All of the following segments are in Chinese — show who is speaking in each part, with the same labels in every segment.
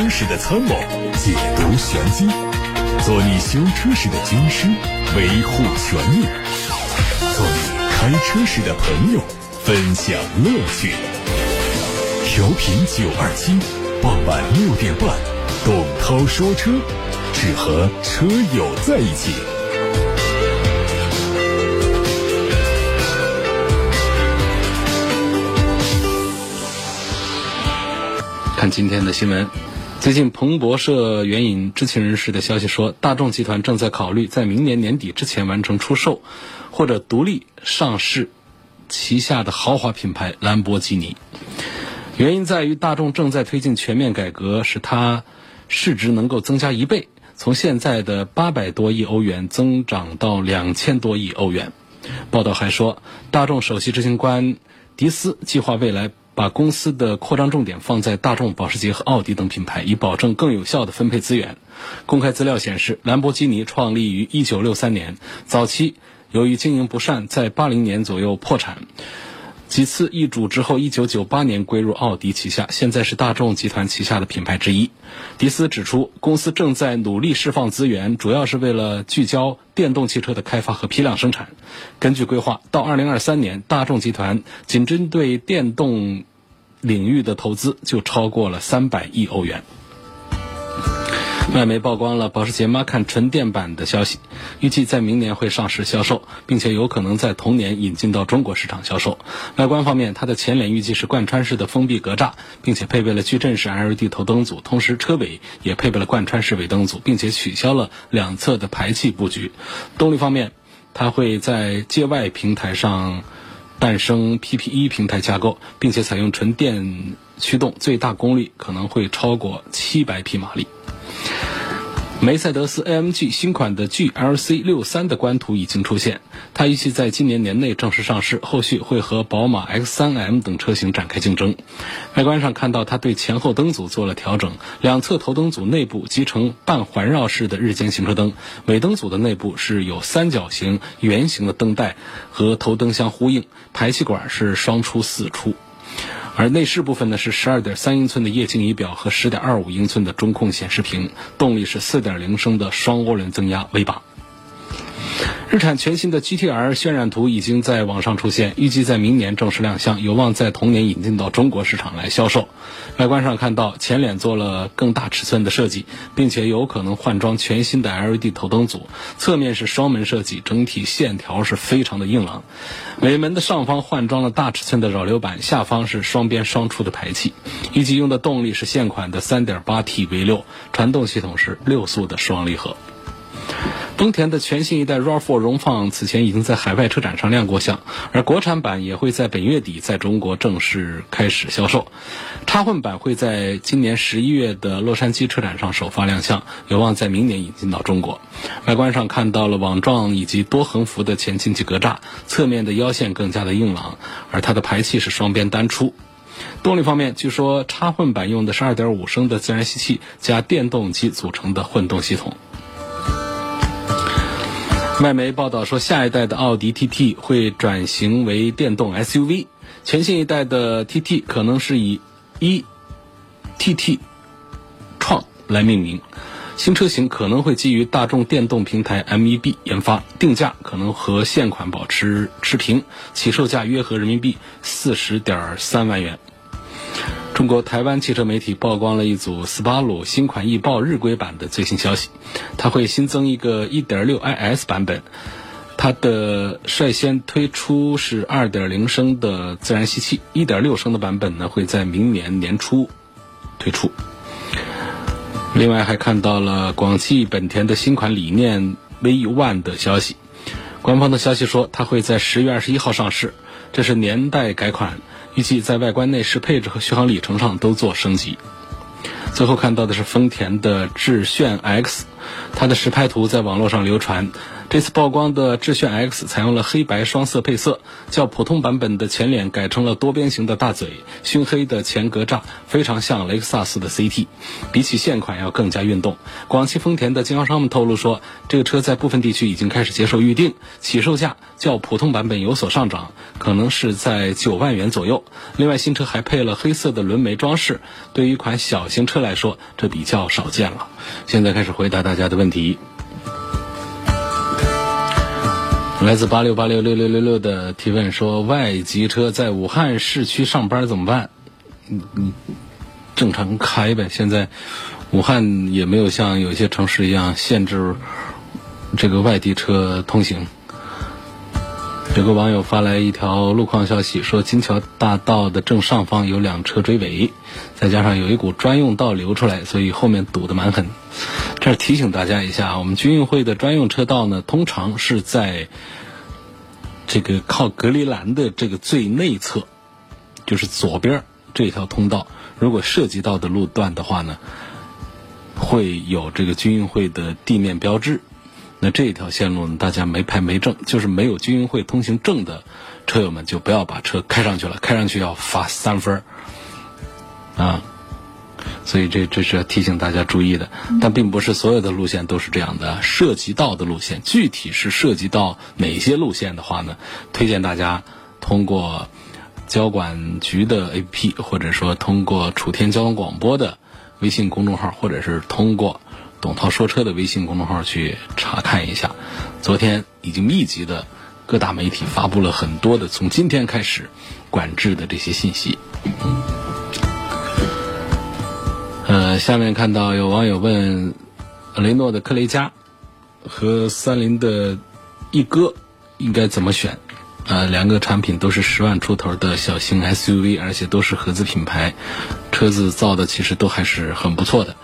Speaker 1: 车时的参谋，解读玄机，做你修车时的军师，维护权益；做你开车时的朋友，分享乐趣。调频九二七，傍晚六点半，董涛说车，只和车友在一起。
Speaker 2: 看今天的新闻，最近彭博社援引知情人士的消息说，大众集团正在考虑在明年年底之前完成出售或者独立上市旗下的豪华品牌兰博基尼。原因在于大众正在推进全面改革，使它市值能够增加一倍，从现在的八百多亿欧元增长到两千多亿欧元。报道还说，大众首席执行官迪斯计划未来。把公司的扩张重点放在大众、保时捷和奥迪等品牌，以保证更有效的分配资源。公开资料显示，兰博基尼创立于1963年，早期由于经营不善，在80年左右破产。几次易主之后，1998年归入奥迪旗下，现在是大众集团旗下的品牌之一。迪斯指出，公司正在努力释放资源，主要是为了聚焦电动汽车的开发和批量生产。根据规划，到2023年，大众集团仅针对电动领域的投资就超过了300亿欧元。外媒曝光了保时捷 Macan 纯电版的消息，预计在明年会上市销售，并且有可能在同年引进到中国市场销售。外观方面，它的前脸预计是贯穿式的封闭格栅，并且配备了矩阵式 LED 头灯组，同时车尾也配备了贯穿式尾灯组，并且取消了两侧的排气布局。动力方面，它会在界外平台上诞生 PPE 平台架构，并且采用纯电驱动，最大功率可能会超过700匹马力。梅赛德斯 AMG 新款的 GLC 六三的官图已经出现，它预计在今年年内正式上市，后续会和宝马 X3M 等车型展开竞争。外观上看到，它对前后灯组做了调整，两侧头灯组内部集成半环绕式的日间行车灯，尾灯组的内部是有三角形圆形的灯带和头灯相呼应，排气管是双出四出。而内饰部分呢是十二点三英寸的液晶仪表和十点二五英寸的中控显示屏，动力是四点零升的双涡轮增压 V 八。日产全新的 GTR 渲染图已经在网上出现，预计在明年正式亮相，有望在同年引进到中国市场来销售。外观上看到前脸做了更大尺寸的设计，并且有可能换装全新的 LED 头灯组。侧面是双门设计，整体线条是非常的硬朗。尾门的上方换装了大尺寸的扰流板，下方是双边双出的排气。预计用的动力是现款的 3.8T V6，传动系统是六速的双离合。丰田的全新一代 RAV4 荣放此前已经在海外车展上亮过相，而国产版也会在本月底在中国正式开始销售。插混版会在今年十一月的洛杉矶车展上首发亮相，有望在明年引进到中国。外观上看到了网状以及多横幅的前进气格栅，侧面的腰线更加的硬朗，而它的排气是双边单出。动力方面，据说插混版用的是2.5升的自然吸气加电动机组成的混动系统。外媒报道说，下一代的奥迪 TT 会转型为电动 SUV，全新一代的 TT 可能是以一 TT 创来命名。新车型可能会基于大众电动平台 MEB 研发，定价可能和现款保持持平，起售价约合人民币四十点三万元。中国台湾汽车媒体曝光了一组斯巴鲁新款翼豹日规版的最新消息，它会新增一个 1.6iS 版本，它的率先推出是2.0升的自然吸气，1.6升的版本呢会在明年年初推出。另外还看到了广汽本田的新款理念 V1 的消息，官方的消息说它会在十月二十一号上市，这是年代改款。预计在外观内饰配置和续航里程上都做升级。最后看到的是丰田的致炫 X，它的实拍图在网络上流传，这次曝光的致炫 X 采用了黑白双色配色，较普通版本的前脸改成了多边形的大嘴，熏黑的前格栅非常像雷克萨斯的 CT，比起现款要更加运动。广汽丰田的经销商们透露说，这个车在部分地区已经开始接受预定，起售价较普通版本有所上涨，可能是在九万元左右。另外，新车还配了黑色的轮眉装饰，对于一款小型车来说，这比较少见了。现在开始回答大家的问题。来自八六八六六六六六的提问说：外籍车在武汉市区上班怎么办？嗯嗯，正常开呗。现在武汉也没有像有些城市一样限制这个外地车通行。有个网友发来一条路况消息，说金桥大道的正上方有两车追尾，再加上有一股专用道流出来，所以后面堵得蛮狠。这儿提醒大家一下，我们军运会的专用车道呢，通常是在这个靠隔离栏的这个最内侧，就是左边这条通道。如果涉及到的路段的话呢，会有这个军运会的地面标志。那这一条线路呢，大家没牌没证，就是没有军运会通行证的车友们，就不要把车开上去了，开上去要罚三分儿啊。所以这这是要提醒大家注意的。但并不是所有的路线都是这样的，涉及到的路线，具体是涉及到哪些路线的话呢？推荐大家通过交管局的 APP，或者说通过楚天交通广播的微信公众号，或者是通过。董涛说车的微信公众号去查看一下，昨天已经密集的各大媒体发布了很多的从今天开始管制的这些信息。呃，下面看到有网友问，雷诺的科雷嘉和三菱的一哥应该怎么选？呃，两个产品都是十万出头的小型 SUV，而且都是合资品牌，车子造的其实都还是很不错的。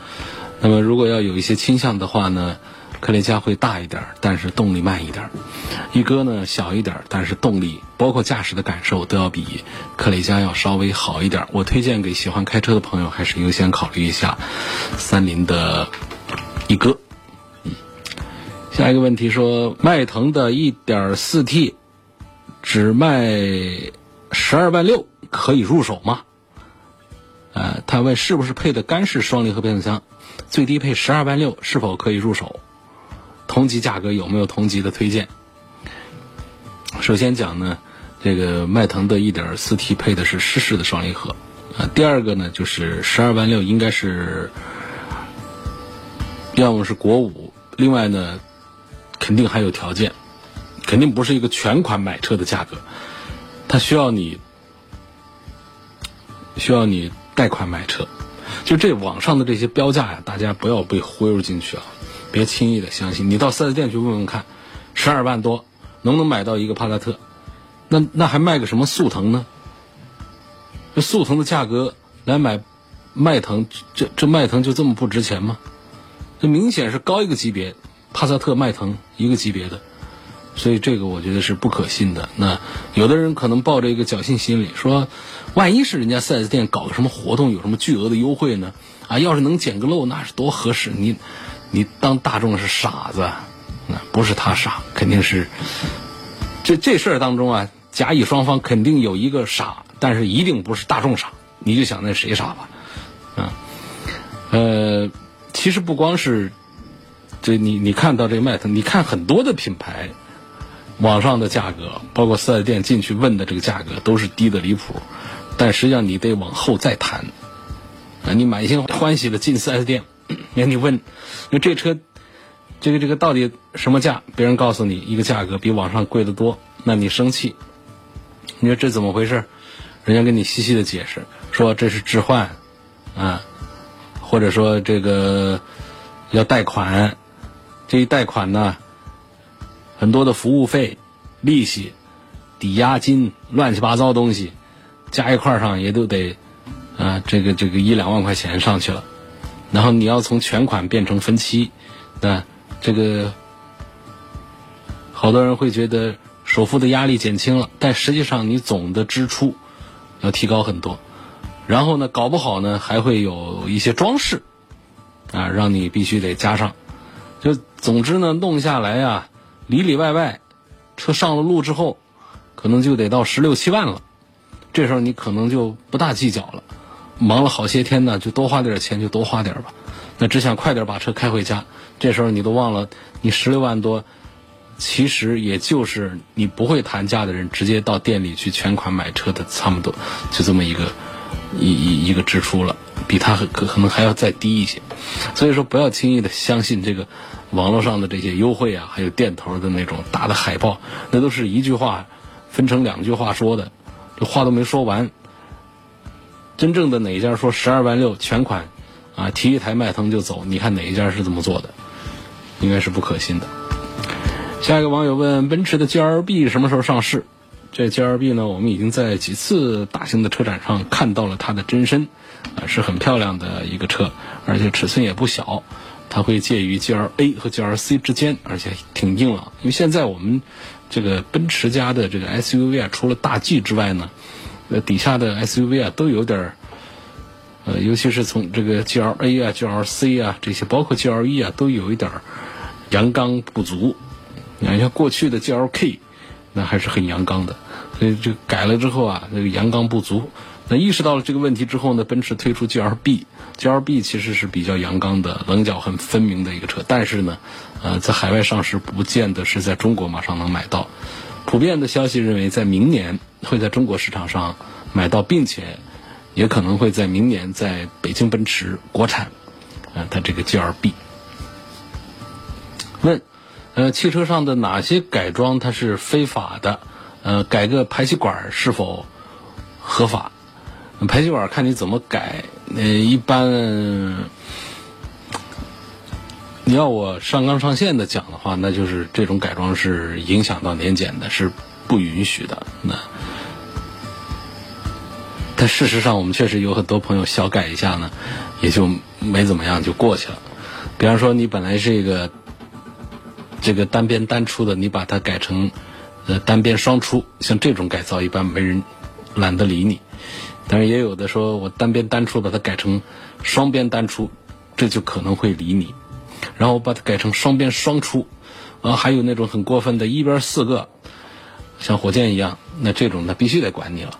Speaker 2: 那么，如果要有一些倾向的话呢，科雷嘉会大一点，但是动力慢一点；一哥呢小一点，但是动力包括驾驶的感受都要比科雷嘉要稍微好一点。我推荐给喜欢开车的朋友，还是优先考虑一下三菱的一哥。嗯，下一个问题说，迈腾的 1.4T 只卖十二万六，可以入手吗？呃，他问是不是配的干式双离合变速箱？最低配十二万六，是否可以入手？同级价格有没有同级的推荐？首先讲呢，这个迈腾的 1.4T 配的是湿式的双离合，啊，第二个呢就是十二万六应该是，要么是国五，另外呢，肯定还有条件，肯定不是一个全款买车的价格，它需要你，需要你贷款买车。就这网上的这些标价呀，大家不要被忽悠进去啊！别轻易的相信。你到四 S 店去问问看，十二万多能不能买到一个帕萨特？那那还卖个什么速腾呢？这速腾的价格来买迈腾，这这迈腾就这么不值钱吗？这明显是高一个级别，帕萨特、迈腾一个级别的，所以这个我觉得是不可信的。那有的人可能抱着一个侥幸心理说。万一是人家 4S 店搞个什么活动，有什么巨额的优惠呢？啊，要是能捡个漏，那是多合适！你，你当大众是傻子，那不是他傻，肯定是这这事儿当中啊，甲乙双方肯定有一个傻，但是一定不是大众傻。你就想那谁傻吧？啊，呃，其实不光是这，你你看到这迈腾，你看很多的品牌，网上的价格，包括 4S 店进去问的这个价格，都是低的离谱。但实际上，你得往后再谈。啊，你满心欢喜的进 4S 店，那你问，因为这车，这个这个到底什么价？别人告诉你一个价格比网上贵得多，那你生气。你说这怎么回事？人家跟你细细的解释，说这是置换，啊，或者说这个要贷款，这一贷款呢，很多的服务费、利息、抵押金、乱七八糟东西。加一块上也都得，啊，这个这个一两万块钱上去了，然后你要从全款变成分期，那这个好多人会觉得首付的压力减轻了，但实际上你总的支出要提高很多，然后呢，搞不好呢还会有一些装饰，啊，让你必须得加上，就总之呢弄下来呀，里里外外，车上了路之后，可能就得到十六七万了。这时候你可能就不大计较了，忙了好些天呢，就多花点钱就多花点吧。那只想快点把车开回家，这时候你都忘了，你十六万多，其实也就是你不会谈价的人直接到店里去全款买车的，差不多就这么一个一一一个支出了，比他可可能还要再低一些。所以说，不要轻易的相信这个网络上的这些优惠啊，还有店头的那种大的海报，那都是一句话分成两句话说的，这话都没说完。真正的哪一家说十二万六全款？啊，提一台迈腾就走，你看哪一家是这么做的？应该是不可信的。下一个网友问：奔驰的 GLB 什么时候上市？这 GLB 呢，我们已经在几次大型的车展上看到了它的真身，啊，是很漂亮的一个车，而且尺寸也不小，它会介于 GLA 和 GLC 之间，而且挺硬朗。因为现在我们这个奔驰家的这个 SUV 啊，除了大 G 之外呢，呃，底下的 SUV 啊都有点儿。呃，尤其是从这个 G L A 啊、G L C 啊这些，包括 G L E 啊，都有一点儿阳刚不足。你看，像过去的 G L K，那还是很阳刚的。所以就改了之后啊，那个阳刚不足。那意识到了这个问题之后呢，奔驰推出 G L B，G L B 其实是比较阳刚的、棱角很分明的一个车。但是呢，呃，在海外上市不见得是在中国马上能买到。普遍的消息认为，在明年会在中国市场上买到，并且。也可能会在明年在北京奔驰国产，啊，它这个 G L B。呃，汽车上的哪些改装它是非法的？呃，改个排气管是否合法？排气管看你怎么改。呃，一般你要我上纲上线的讲的话，那就是这种改装是影响到年检的，是不允许的。那。但事实上，我们确实有很多朋友小改一下呢，也就没怎么样就过去了。比方说，你本来是一个这个单边单出的，你把它改成呃单边双出，像这种改造一般没人懒得理你。但是也有的说我单边单出把它改成双边单出，这就可能会理你。然后我把它改成双边双出，啊，还有那种很过分的一边四个，像火箭一样，那这种那必须得管你了。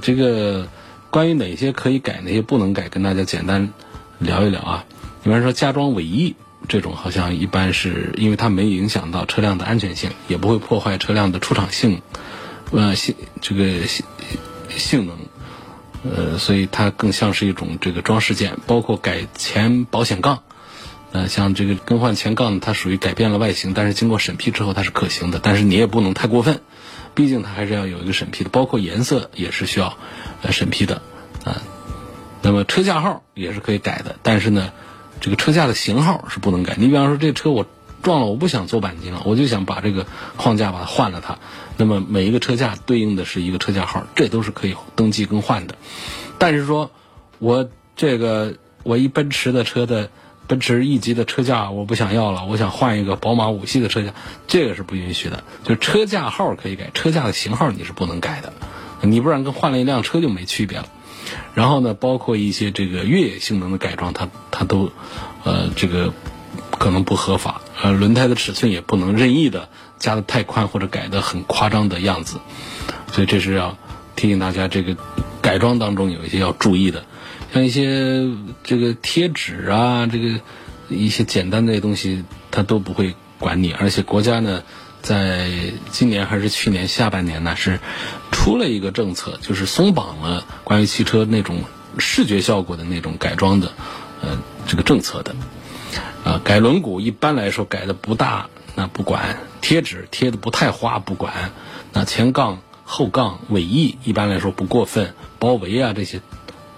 Speaker 2: 这个关于哪些可以改，哪些不能改，跟大家简单聊一聊啊。比方说加装尾翼这种，好像一般是因为它没影响到车辆的安全性，也不会破坏车辆的出厂性，呃性这个性性能，呃，所以它更像是一种这个装饰件。包括改前保险杠，呃，像这个更换前杠，它属于改变了外形，但是经过审批之后它是可行的，但是你也不能太过分。毕竟它还是要有一个审批的，包括颜色也是需要呃审批的啊。那么车架号也是可以改的，但是呢，这个车架的型号是不能改。你比方说这车我撞了，我不想做钣金了，我就想把这个框架把它换了它。那么每一个车架对应的是一个车架号，这都是可以登记更换的。但是说我这个我一奔驰的车的。奔驰 E 级的车架我不想要了，我想换一个宝马五系的车架，这个是不允许的。就车架号可以改，车架的型号你是不能改的，你不然跟换了一辆车就没区别了。然后呢，包括一些这个越野性能的改装，它它都，呃，这个可能不合法。呃，轮胎的尺寸也不能任意的加的太宽或者改的很夸张的样子。所以这是要提醒大家，这个改装当中有一些要注意的。像一些这个贴纸啊，这个一些简单的东西，他都不会管你。而且国家呢，在今年还是去年下半年呢，是出了一个政策，就是松绑了关于汽车那种视觉效果的那种改装的呃这个政策的。啊，改轮毂一般来说改的不大，那不管；贴纸贴的不太花，不管。那前杠、后杠、尾翼一般来说不过分，包围啊这些。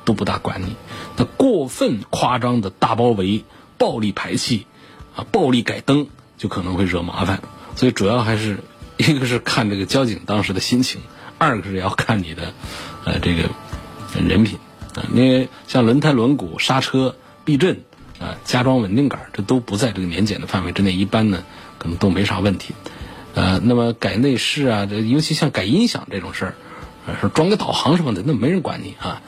Speaker 2: 都不大管你，那过分夸张的大包围、暴力排气，啊，暴力改灯就可能会惹麻烦。所以主要还是一个是看这个交警当时的心情，二个是要看你的，呃，这个人品啊。因为像轮胎、轮毂、刹车、避震啊、加装稳定杆，这都不在这个年检的范围之内，一般呢可能都没啥问题。呃，那么改内饰啊，这尤其像改音响这种事儿，说装个导航什么的，那没人管你啊。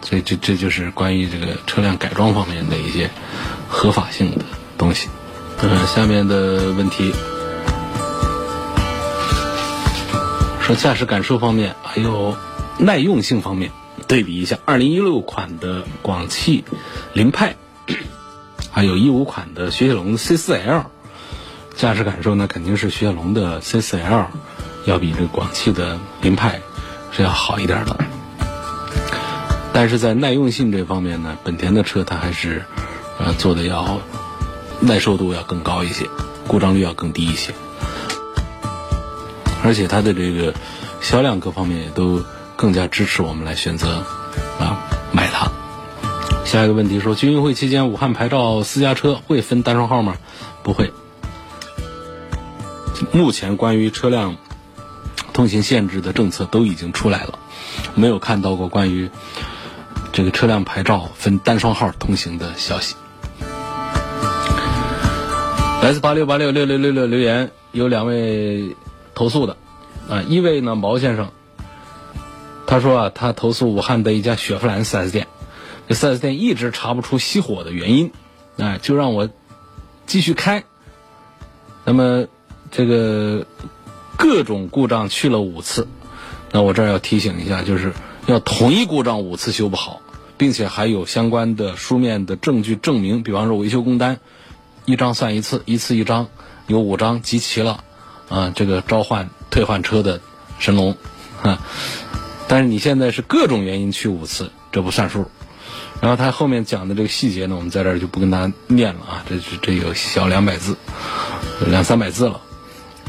Speaker 2: 所以这这就是关于这个车辆改装方面的一些合法性的东西。嗯，下面的问题说驾驶感受方面，还有耐用性方面，对比一下二零一六款的广汽凌派，还有一五款的雪铁龙的 C 四 L，驾驶感受呢，肯定是雪铁龙的 C 四 L 要比这个广汽的凌派是要好一点的。但是在耐用性这方面呢，本田的车它还是呃做的要。耐受度要更高一些，故障率要更低一些，而且它的这个销量各方面也都更加支持我们来选择啊买它。下一个问题说，军运会期间武汉牌照私家车会分单双号吗？不会。目前关于车辆通行限制的政策都已经出来了，没有看到过关于这个车辆牌照分单双号通行的消息。来自八六八六六六六六留言有两位投诉的，啊，一位呢毛先生，他说啊，他投诉武汉的一家雪佛兰 4S 店，这 4S 店一直查不出熄火的原因，啊，就让我继续开。那么这个各种故障去了五次，那我这儿要提醒一下，就是要同一故障五次修不好，并且还有相关的书面的证据证明，比方说维修工单。一张算一次，一次一张，有五张集齐了，啊，这个召唤退换车的神龙，啊，但是你现在是各种原因去五次，这不算数。然后他后面讲的这个细节呢，我们在这儿就不跟大家念了啊，这是这有小两百字，两三百字了，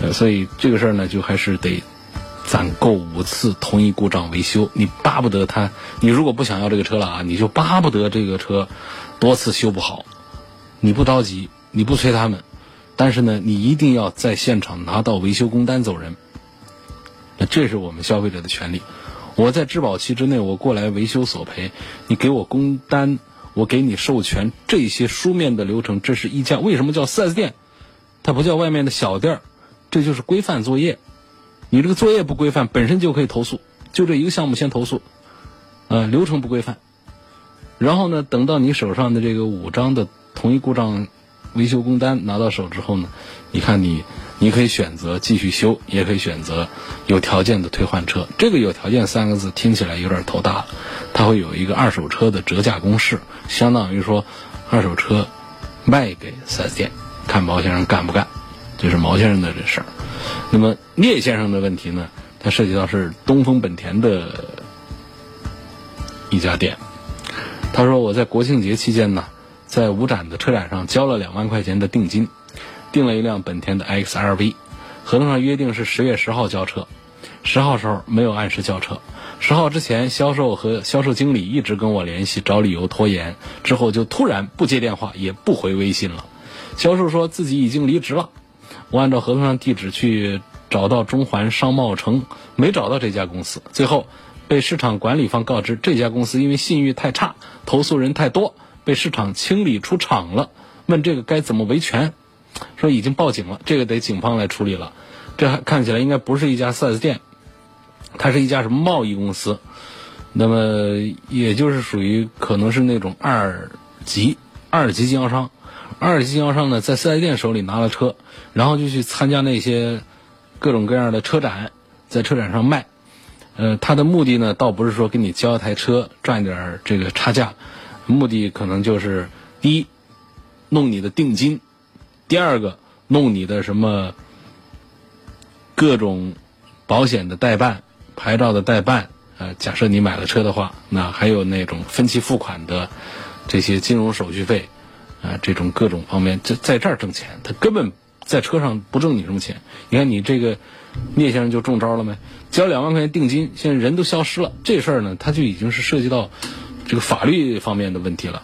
Speaker 2: 呃，所以这个事儿呢，就还是得攒够五次同一故障维修。你巴不得他，你如果不想要这个车了啊，你就巴不得这个车多次修不好，你不着急。你不催他们，但是呢，你一定要在现场拿到维修工单走人。那这是我们消费者的权利。我在质保期之内，我过来维修索赔，你给我工单，我给你授权这些书面的流程，这是一家为什么叫四 S 店？它不叫外面的小店儿，这就是规范作业。你这个作业不规范，本身就可以投诉，就这一个项目先投诉，呃，流程不规范。然后呢，等到你手上的这个五张的同一故障。维修工单拿到手之后呢，你看你，你可以选择继续修，也可以选择有条件的退换车。这个“有条件”三个字听起来有点头大了，它会有一个二手车的折价公式，相当于说二手车卖给四 S 店，看毛先生干不干，这是毛先生的这事儿。那么聂先生的问题呢，它涉及到是东风本田的一家店，他说我在国庆节期间呢。在五展的车展上交了两万块钱的定金，订了一辆本田的 XRV，合同上约定是十月十号交车，十号时候没有按时交车，十号之前销售和销售经理一直跟我联系找理由拖延，之后就突然不接电话也不回微信了，销售说自己已经离职了，我按照合同上地址去找到中环商贸城，没找到这家公司，最后被市场管理方告知这家公司因为信誉太差，投诉人太多。被市场清理出厂了，问这个该怎么维权？说已经报警了，这个得警方来处理了。这还看起来应该不是一家 4S 店，它是一家什么贸易公司？那么也就是属于可能是那种二级二级经销商。二级经销商呢，在 4S 店手里拿了车，然后就去参加那些各种各样的车展，在车展上卖。呃，他的目的呢，倒不是说给你交一台车赚一点这个差价。目的可能就是：第一，弄你的定金；第二个，弄你的什么各种保险的代办、牌照的代办。呃，假设你买了车的话，那还有那种分期付款的这些金融手续费，啊，这种各种方面，在在这儿挣钱，他根本在车上不挣你什么钱。你看你这个聂先生就中招了没？交两万块钱定金，现在人都消失了。这事儿呢，他就已经是涉及到。这个法律方面的问题了，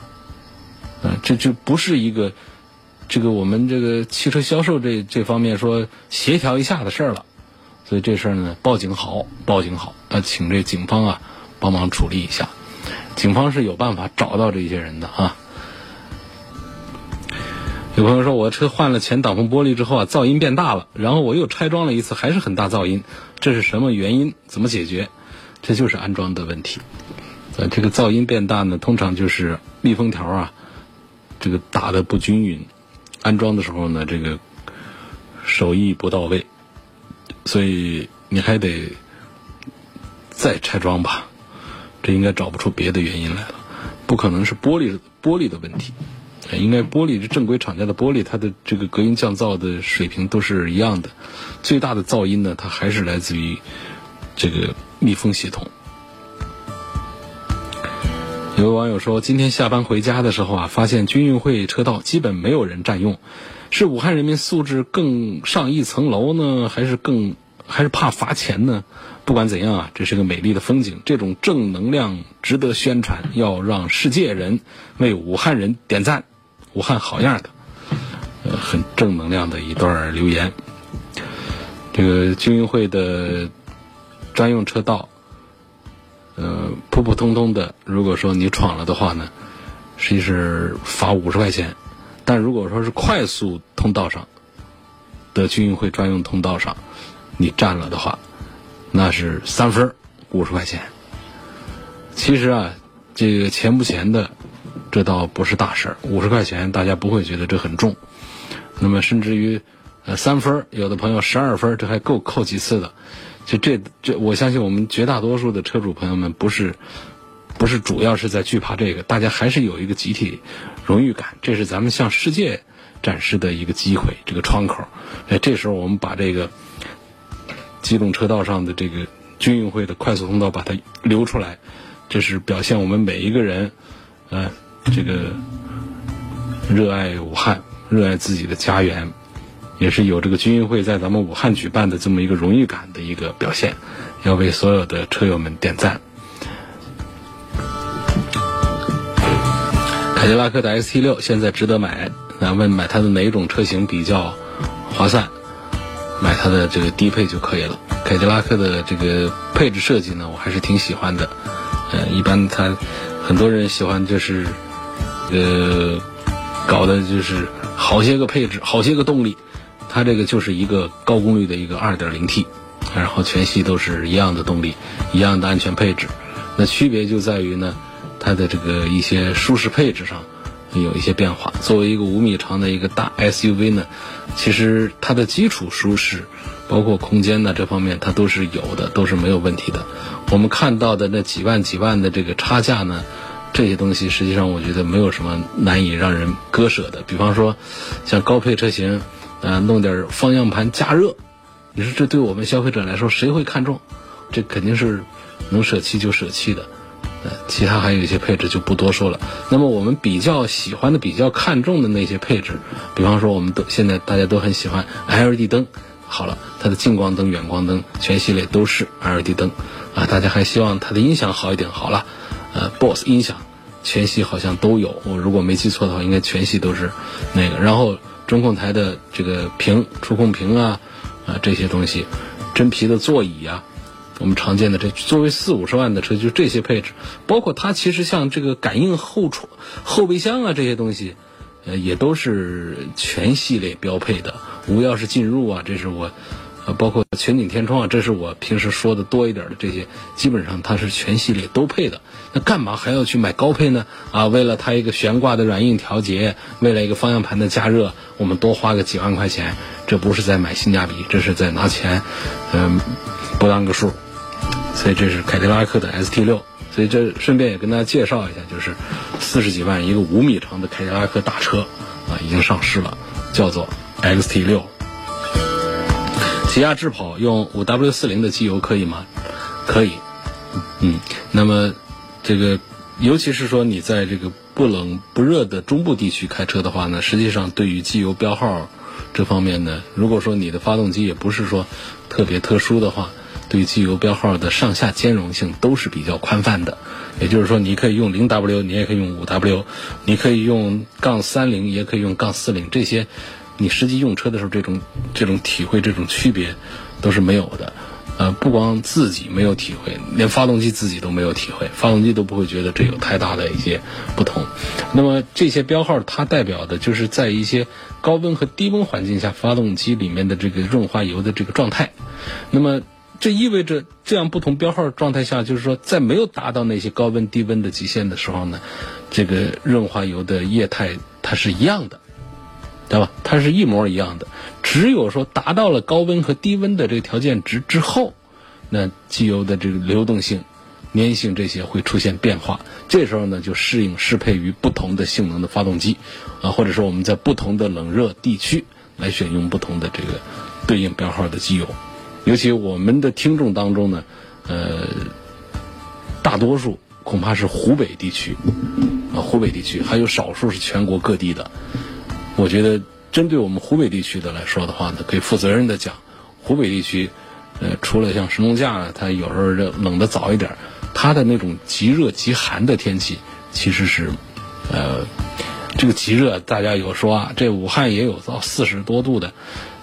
Speaker 2: 嗯，这就不是一个这个我们这个汽车销售这这方面说协调一下的事儿了，所以这事儿呢，报警好，报警好，那请这警方啊帮忙处理一下，警方是有办法找到这些人的啊。有朋友说，我车换了前挡风玻璃之后啊，噪音变大了，然后我又拆装了一次，还是很大噪音，这是什么原因？怎么解决？这就是安装的问题。呃，这个噪音变大呢，通常就是密封条啊，这个打的不均匀，安装的时候呢，这个手艺不到位，所以你还得再拆装吧。这应该找不出别的原因来了，不可能是玻璃玻璃的问题，应该玻璃是正规厂家的玻璃，它的这个隔音降噪的水平都是一样的。最大的噪音呢，它还是来自于这个密封系统。有网友说，今天下班回家的时候啊，发现军运会车道基本没有人占用，是武汉人民素质更上一层楼呢，还是更还是怕罚钱呢？不管怎样啊，这是个美丽的风景，这种正能量值得宣传，要让世界人为武汉人点赞，武汉好样的，很正能量的一段留言。这个军运会的专用车道。呃，普普通通的，如果说你闯了的话呢，实际是罚五十块钱；但如果说是快速通道上的军运会专用通道上，你占了的话，那是三分五十块钱。其实啊，这个钱不钱的，这倒不是大事儿，五十块钱大家不会觉得这很重。那么甚至于三分有的朋友十二分这还够扣几次的。就这这，我相信我们绝大多数的车主朋友们不是，不是主要是在惧怕这个，大家还是有一个集体荣誉感，这是咱们向世界展示的一个机会，这个窗口。哎，这时候我们把这个机动车道上的这个军运会的快速通道把它留出来，这是表现我们每一个人，呃，这个热爱武汉，热爱自己的家园。也是有这个军运会在咱们武汉举办的这么一个荣誉感的一个表现，要为所有的车友们点赞。凯迪拉克的 ST 六现在值得买，那问买它的哪种车型比较划算？买它的这个低配就可以了。凯迪拉克的这个配置设计呢，我还是挺喜欢的。呃，一般它很多人喜欢就是，呃，搞的就是好些个配置，好些个动力。它这个就是一个高功率的一个 2.0T，然后全系都是一样的动力，一样的安全配置。那区别就在于呢，它的这个一些舒适配置上有一些变化。作为一个五米长的一个大 SUV 呢，其实它的基础舒适，包括空间呢这方面它都是有的，都是没有问题的。我们看到的那几万几万的这个差价呢，这些东西实际上我觉得没有什么难以让人割舍的。比方说，像高配车型。啊，弄点方向盘加热，你说这对我们消费者来说谁会看重？这肯定是能舍弃就舍弃的。呃，其他还有一些配置就不多说了。那么我们比较喜欢的、比较看重的那些配置，比方说我们都现在大家都很喜欢 LED 灯。好了，它的近光灯、远光灯全系列都是 LED 灯。啊，大家还希望它的音响好一点。好了，呃，BOSS 音响全系好像都有。我如果没记错的话，应该全系都是那个。然后。中控台的这个屏、触控屏啊，啊这些东西，真皮的座椅啊，我们常见的这作为四五十万的车，就这些配置，包括它其实像这个感应后窗、后备箱啊这些东西，呃也都是全系列标配的，无钥匙进入啊，这是我。包括全景天窗啊，这是我平时说的多一点的这些，基本上它是全系列都配的。那干嘛还要去买高配呢？啊，为了它一个悬挂的软硬调节，为了一个方向盘的加热，我们多花个几万块钱，这不是在买性价比，这是在拿钱，嗯，不当个数。所以这是凯迪拉克的 ST 六。所以这顺便也跟大家介绍一下，就是四十几万一个五米长的凯迪拉克大车啊，已经上市了，叫做 XT 六。起亚智跑用五 W 四零的机油可以吗？可以，嗯，那么这个尤其是说你在这个不冷不热的中部地区开车的话呢，实际上对于机油标号这方面呢，如果说你的发动机也不是说特别特殊的话，对于机油标号的上下兼容性都是比较宽泛的。也就是说，你可以用零 W，你也可以用五 W，你可以用杠三零，也可以用杠四零这些。你实际用车的时候，这种这种体会、这种区别都是没有的。呃，不光自己没有体会，连发动机自己都没有体会，发动机都不会觉得这有太大的一些不同。那么这些标号它代表的就是在一些高温和低温环境下，发动机里面的这个润滑油的这个状态。那么这意味着这样不同标号状态下，就是说在没有达到那些高温低温的极限的时候呢，这个润滑油的液态它是一样的。对吧？它是一模一样的，只有说达到了高温和低温的这个条件值之后，那机油的这个流动性、粘性这些会出现变化。这时候呢，就适应适配于不同的性能的发动机，啊，或者说我们在不同的冷热地区来选用不同的这个对应标号的机油。尤其我们的听众当中呢，呃，大多数恐怕是湖北地区，啊，湖北地区还有少数是全国各地的。我觉得，针对我们湖北地区的来说的话呢，可以负责任的讲，湖北地区，呃，除了像神农架，它有时候冷的早一点，它的那种极热极寒的天气，其实是，呃，这个极热，大家有说啊，这武汉也有到四十多度的，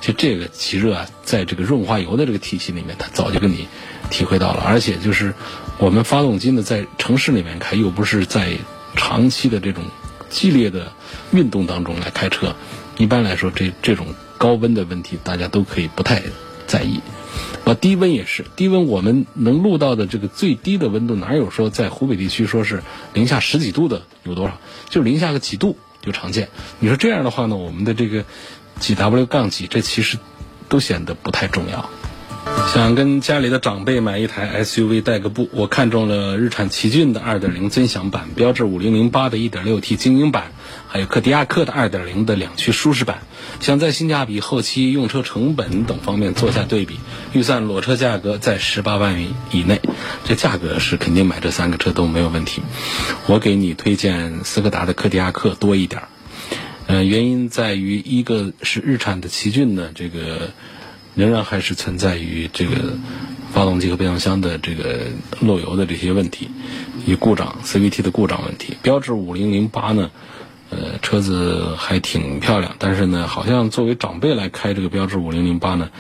Speaker 2: 就这个极热啊，在这个润滑油的这个体系里面，它早就跟你体会到了，而且就是我们发动机呢，在城市里面开，又不是在长期的这种。激烈的运动当中来开车，一般来说，这这种高温的问题，大家都可以不太在意。啊，低温也是，低温我们能录到的这个最低的温度，哪有说在湖北地区说是零下十几度的？有多少？就零下个几度就常见。你说这样的话呢，我们的这个几 W 杠几，这其实都显得不太重要。想跟家里的长辈买一台 SUV 代个步，我看中了日产奇骏的2.0尊享版、标致5008的 1.6T 精英版，还有柯迪亚克的2.0的两驱舒适版。想在性价比、后期用车成本等方面做下对比，预算裸车价格在18万元以内，这价格是肯定买这三个车都没有问题。我给你推荐斯柯达的柯迪亚克多一点，呃，原因在于一个是日产的奇骏呢，这个。仍然还是存在于这个发动机和变速箱的这个漏油的这些问题，与故障 CVT 的故障问题。标致五零零八呢，呃，车子还挺漂亮，但是呢，好像作为长辈来开这个标致五零零八呢，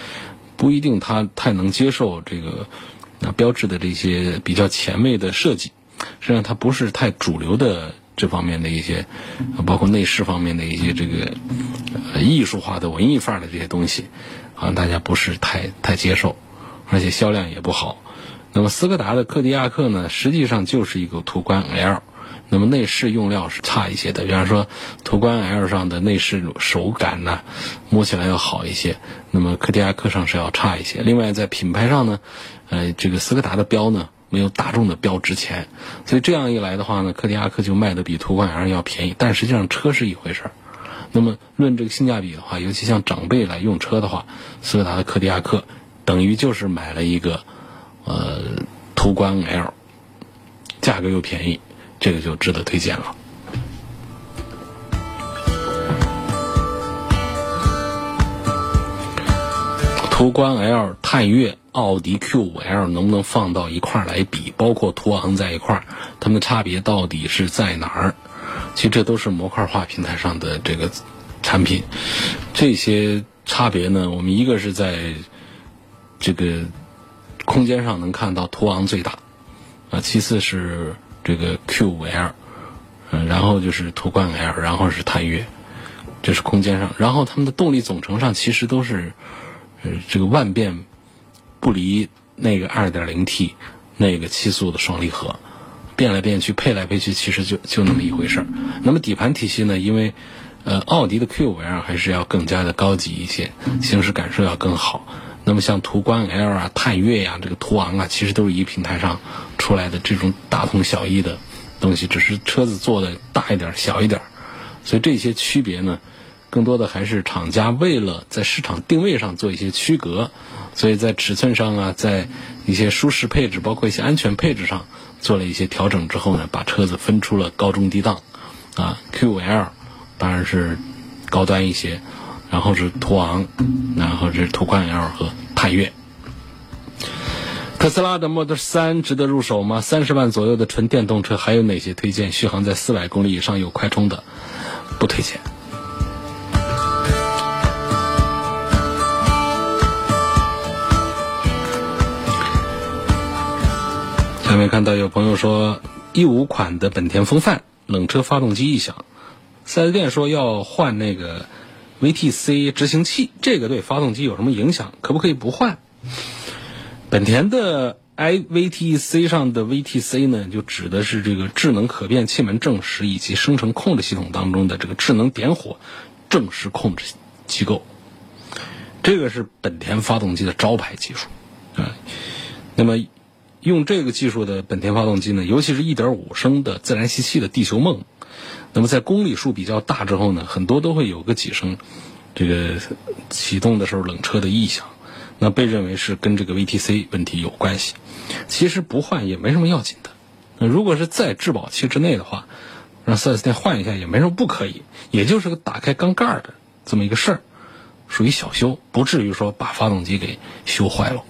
Speaker 2: 不一定他太能接受这个那标志的这些比较前卫的设计，实际上它不是太主流的这方面的一些，包括内饰方面的一些这个艺术化的文艺范儿的这些东西。好像大家不是太太接受，而且销量也不好。那么斯柯达的柯迪亚克呢，实际上就是一个途观 L，那么内饰用料是差一些的。比方说，途观 L 上的内饰手感呢，摸起来要好一些，那么柯迪亚克上是要差一些。另外，在品牌上呢，呃，这个斯柯达的标呢，没有大众的标值钱，所以这样一来的话呢，柯迪亚克就卖的比途观 L 要便宜。但实际上车是一回事儿。那么论这个性价比的话，尤其像长辈来用车的话，斯柯达的柯迪亚克等于就是买了一个呃途观 L，价格又便宜，这个就值得推荐了。途观 L、探岳、奥迪 Q5L 能不能放到一块来比？包括途昂在一块儿，它们的差别到底是在哪儿？其实这都是模块化平台上的这个产品，这些差别呢，我们一个是在这个空间上能看到途昂最大，啊，其次是这个 Q5L，嗯，然后就是途观 L，然后是探岳，这是空间上，然后它们的动力总成上其实都是呃这个万变不离那个 2.0T 那个七速的双离合。变来变去，配来配去，其实就就那么一回事儿。那么底盘体系呢？因为，呃，奥迪的 Q5L 还是要更加的高级一些，行驶感受要更好。那么像途观 L 啊、探岳呀、这个途昂啊，其实都是一平台上出来的这种大同小异的东西，只是车子做的大一点、小一点儿。所以这些区别呢，更多的还是厂家为了在市场定位上做一些区隔，所以在尺寸上啊，在一些舒适配置，包括一些安全配置上。做了一些调整之后呢，把车子分出了高中低档，啊，Q5L 当然是高端一些，然后是途昂，然后是途观 L 和探岳。特斯拉的 Model 3值得入手吗？三十万左右的纯电动车还有哪些推荐？续航在四百公里以上有快充的，不推荐。下面看到有朋友说，一五款的本田锋范冷车发动机异响，四 S 店说要换那个 VTC 执行器，这个对发动机有什么影响？可不可以不换？本田的 iVTC 上的 VTC 呢，就指的是这个智能可变气门正时以及生成控制系统当中的这个智能点火正时控制机构。这个是本田发动机的招牌技术啊。那么，用这个技术的本田发动机呢，尤其是一点五升的自然吸气的地球梦，那么在公里数比较大之后呢，很多都会有个几声这个启动的时候冷车的异响，那被认为是跟这个 VTC 问题有关系。其实不换也没什么要紧的。那如果是在质保期之内的话，让 4S 店换一下也没什么不可以，也就是个打开缸盖的这么一个事儿，属于小修，不至于说把发动机给修坏了。